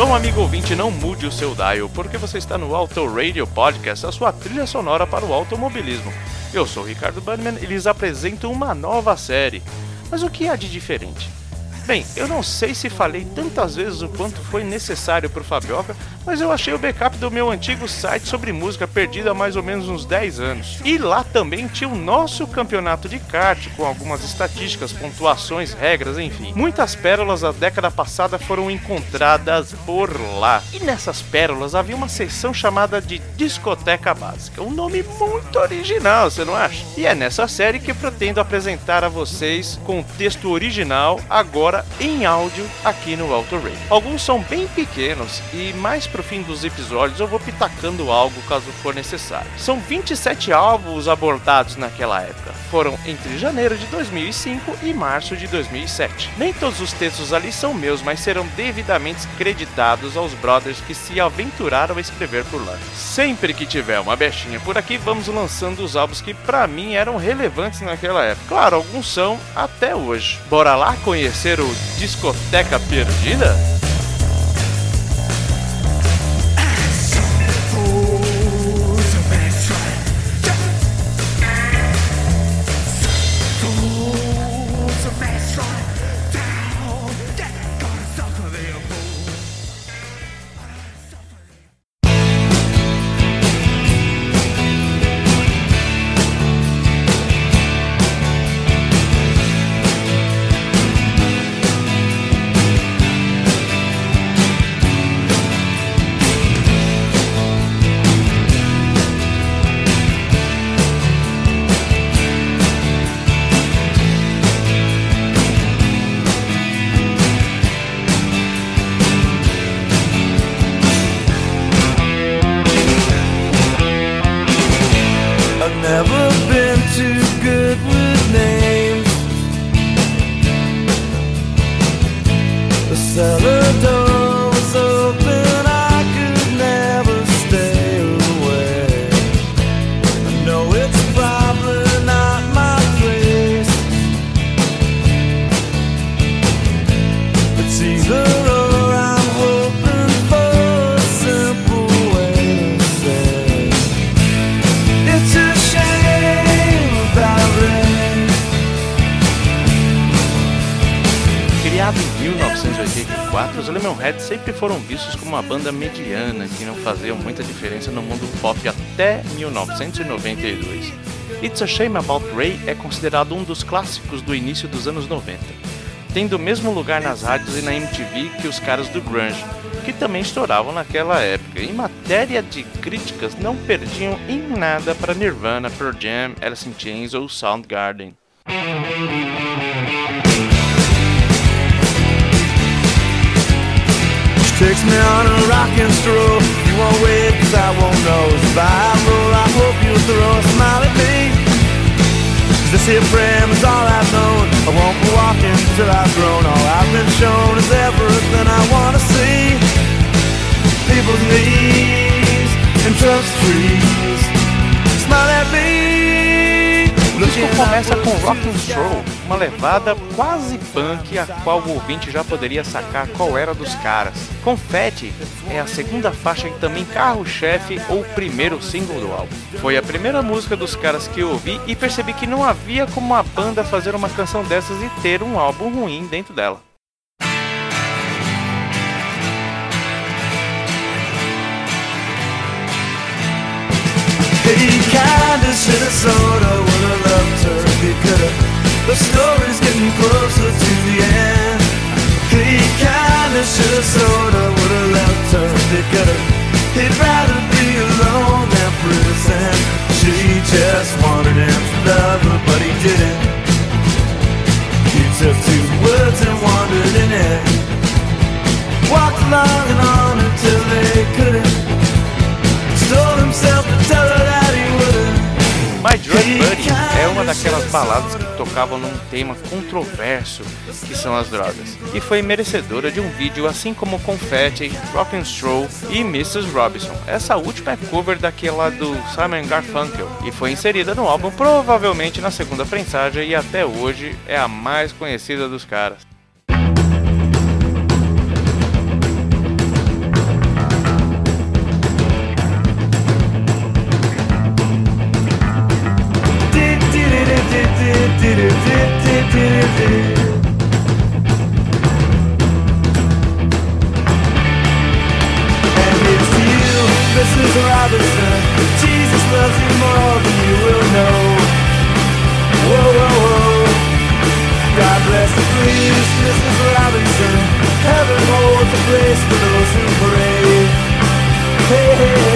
Então, amigo ouvinte, não mude o seu dial, porque você está no Auto Radio Podcast, a sua trilha sonora para o automobilismo. Eu sou o Ricardo Bannerman e lhes apresento uma nova série. Mas o que há de diferente? Bem, eu não sei se falei tantas vezes o quanto foi necessário para o Fabioca, mas eu achei o backup do meu antigo site sobre música perdido há mais ou menos uns 10 anos. E lá também tinha o nosso campeonato de kart, com algumas estatísticas, pontuações, regras, enfim. Muitas pérolas da década passada foram encontradas por lá. E nessas pérolas havia uma seção chamada de Discoteca Básica. Um nome muito original, você não acha? E é nessa série que pretendo apresentar a vocês com texto original, agora em áudio, aqui no Auto Radio. Alguns são bem pequenos e mais pro fim dos episódios eu vou pitacando algo caso for necessário. São 27 álbuns abordados naquela época. Foram entre janeiro de 2005 e março de 2007. Nem todos os textos ali são meus, mas serão devidamente creditados aos brothers que se aventuraram a escrever por lá. Sempre que tiver uma bechinha por aqui, vamos lançando os álbuns que para mim eram relevantes naquela época. Claro, alguns são até hoje. Bora lá conhecer o Discoteca Perdida? never os Lemonheads sempre foram vistos como uma banda mediana que não fazia muita diferença no mundo pop até 1992. It's a Shame About Ray é considerado um dos clássicos do início dos anos 90, tendo o mesmo lugar nas rádios e na MTV que os caras do grunge, que também estouravam naquela época. Em matéria de críticas, não perdiam em nada para Nirvana, Pearl Jam, Alice in Chains ou Soundgarden. Takes me on a rocking stroll. You won't wait cause I won't know roll I hope you'll throw a smile at me. Cause this here frame is all I've known. I won't be walking till I've grown. All I've been shown is everything I wanna see. People's knees and trust trees disco começa com Rock and Stroll, uma levada quase punk a qual o ouvinte já poderia sacar qual era dos caras. Confetti é a segunda faixa e também carro-chefe ou primeiro single do álbum. Foi a primeira música dos caras que eu ouvi e percebi que não havia como a banda fazer uma canção dessas e ter um álbum ruim dentro dela. He daquelas baladas que tocavam num tema controverso que são as drogas e foi merecedora de um vídeo assim como Confetti, Rock and Stroll e Mrs. Robinson. Essa última é cover daquela do Simon Garfunkel e foi inserida no álbum provavelmente na segunda prensagem e até hoje é a mais conhecida dos caras. Mrs. Robinson. Jesus loves you more than you will know. Whoa, whoa, whoa. God bless you, please, Mrs. Robinson. Heaven holds a place for those who pray. Hey, hey, hey.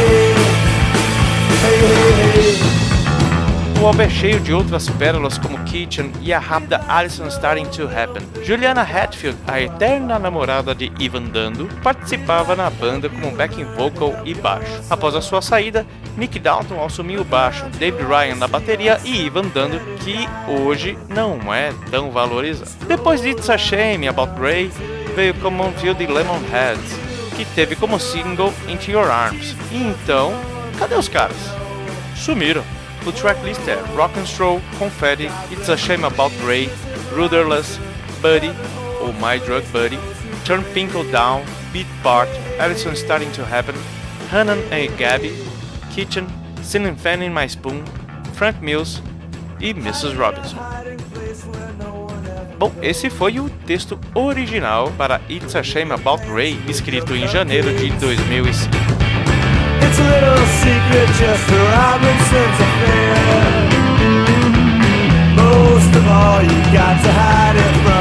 O álbum é cheio de outras pérolas como Kitchen e a rápida Alison Starting to Happen. Juliana Hatfield, a eterna namorada de Ivan Dando, participava na banda como backing vocal e baixo. Após a sua saída, Nick Dalton assumiu o baixo, David Ryan na bateria e Ivan Dando, que hoje não é tão valorizado. Depois de It's a Shame About Ray, veio Common Field e Lemonheads, que teve como single Into Your Arms. E então, cadê os caras? Sumiram. O tracklist é Rock and Stroll, Confetti, It's a Shame About Ray, Rudderless, Buddy, ou My Drug Buddy, Turn Pinkle Down, Beat Part, Allison Starting to Happen, Hanan and Gabby, Kitchen, Ceiling Fan in My Spoon, Frank Mills e Mrs. Robinson. Bom, esse foi o texto original para It's a Shame About Ray, escrito em janeiro de 2005. It's a little secret, just a Robinson's affair. Most of all, you got to hide it from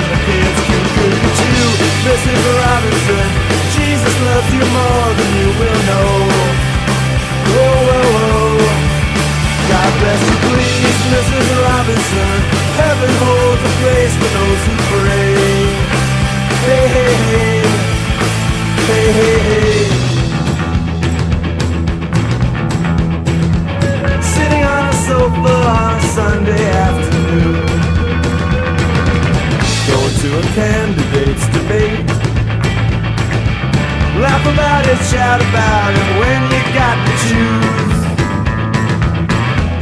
Laugh about it, shout about it when you got to choose.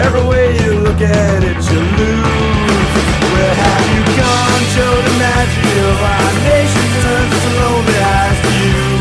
Every way you look at it, you lose. Where have you gone, Joe DiMaggio? Our nation turns its lonely eyes to you.